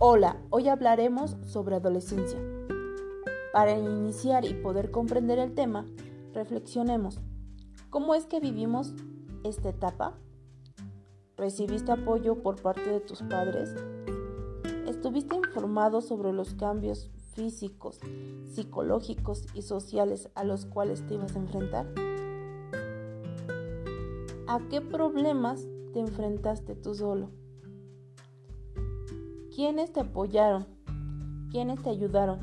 Hola, hoy hablaremos sobre adolescencia. Para iniciar y poder comprender el tema, reflexionemos. ¿Cómo es que vivimos esta etapa? ¿Recibiste apoyo por parte de tus padres? ¿Estuviste informado sobre los cambios físicos, psicológicos y sociales a los cuales te ibas a enfrentar? ¿A qué problemas te enfrentaste tú solo? ¿Quiénes te apoyaron? ¿Quiénes te ayudaron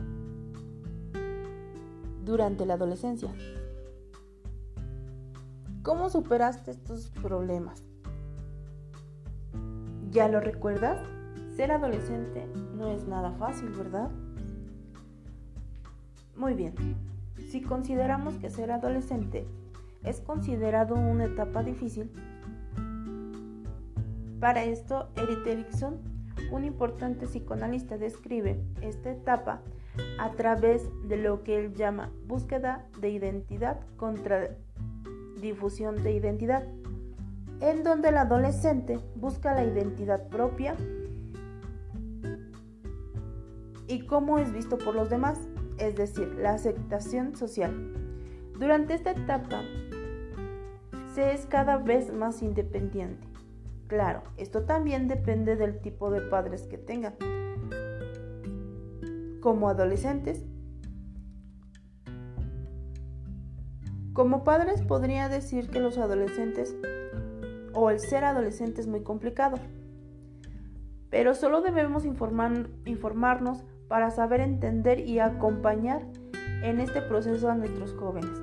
durante la adolescencia? ¿Cómo superaste estos problemas? ¿Ya lo recuerdas? Ser adolescente no es nada fácil, ¿verdad? Muy bien. Si consideramos que ser adolescente es considerado una etapa difícil, para esto Eric Erickson un importante psicoanalista describe esta etapa a través de lo que él llama búsqueda de identidad contra difusión de identidad, en donde el adolescente busca la identidad propia y cómo es visto por los demás, es decir, la aceptación social. Durante esta etapa se es cada vez más independiente Claro, esto también depende del tipo de padres que tengan. Como adolescentes, como padres podría decir que los adolescentes o el ser adolescente es muy complicado, pero solo debemos informarnos para saber entender y acompañar en este proceso a nuestros jóvenes.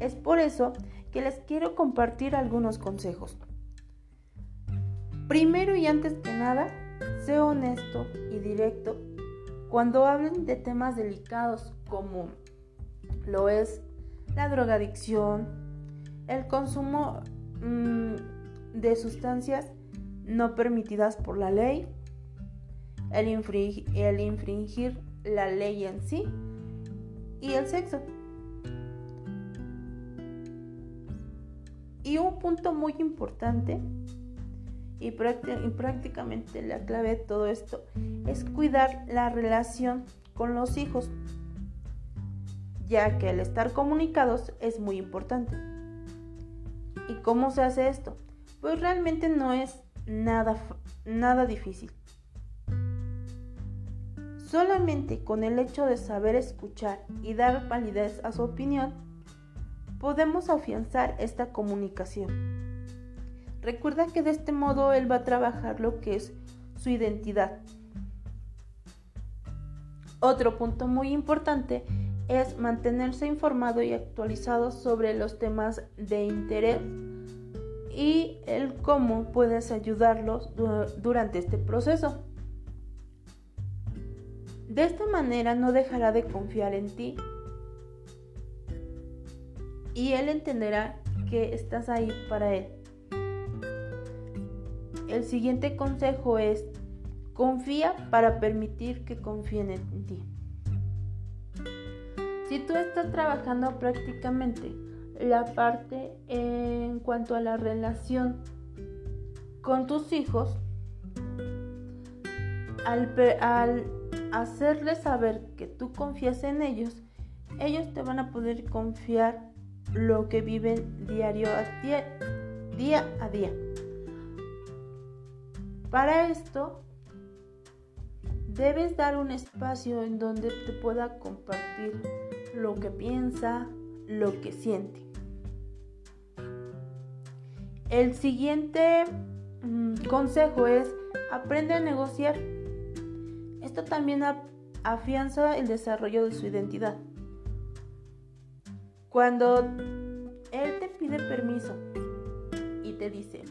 Es por eso que les quiero compartir algunos consejos. Primero y antes que nada, sé honesto y directo cuando hablen de temas delicados como lo es la drogadicción, el consumo mm, de sustancias no permitidas por la ley, el, el infringir la ley en sí y el sexo. Y un punto muy importante y, prácticamente la clave de todo esto es cuidar la relación con los hijos, ya que el estar comunicados es muy importante. ¿Y cómo se hace esto? Pues realmente no es nada, nada difícil. Solamente con el hecho de saber escuchar y dar validez a su opinión, podemos afianzar esta comunicación. Recuerda que de este modo él va a trabajar lo que es su identidad. Otro punto muy importante es mantenerse informado y actualizado sobre los temas de interés y el cómo puedes ayudarlos durante este proceso. De esta manera no dejará de confiar en ti y él entenderá que estás ahí para él. El siguiente consejo es, confía para permitir que confíen en ti. Si tú estás trabajando prácticamente la parte en cuanto a la relación con tus hijos, al, hacerles saber que tú confías en ellos, ellos te van a poder confiar lo que viven diario día a día. Para esto, debes dar un espacio en donde te pueda compartir lo que piensa, lo que siente. El siguiente mm, consejo es aprende a negociar. Esto también afianza el desarrollo de su identidad. Cuando él te pide permiso y te dice,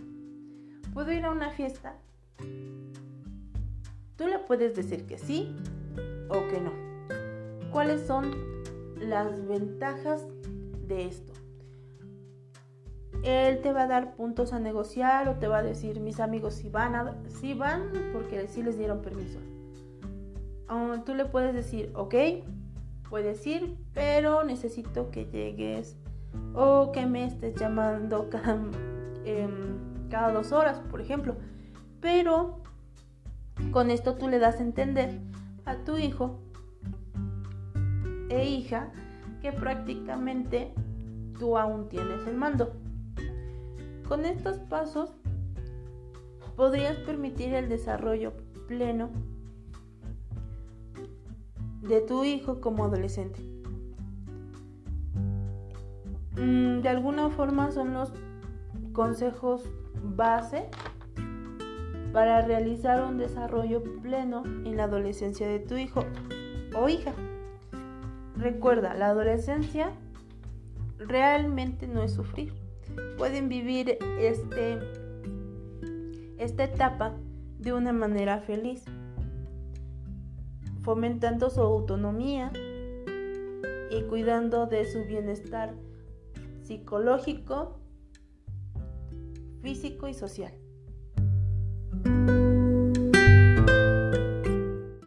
¿puedo ir a una fiesta? Tú le puedes decir que sí o que no. ¿Cuáles son las ventajas de esto? Él te va a dar puntos a negociar o te va a decir mis amigos si van, a, si van porque sí les dieron permiso. tú le puedes decir, ok, puedes ir, pero necesito que llegues o que me estés llamando cada, em, cada dos horas, por ejemplo. Pero Con esto tú le das a entender a tu hijo e hija que prácticamente tú aún tienes el mando. Con estos pasos podrías permitir el desarrollo pleno de tu hijo como adolescente. Mm, de alguna forma son los consejos base para realizar un desarrollo pleno en la adolescencia de tu hijo o hija. Recuerda, la adolescencia realmente no es sufrir. Pueden vivir este, esta etapa de una manera feliz, fomentando su autonomía y cuidando de su bienestar psicológico, físico y social.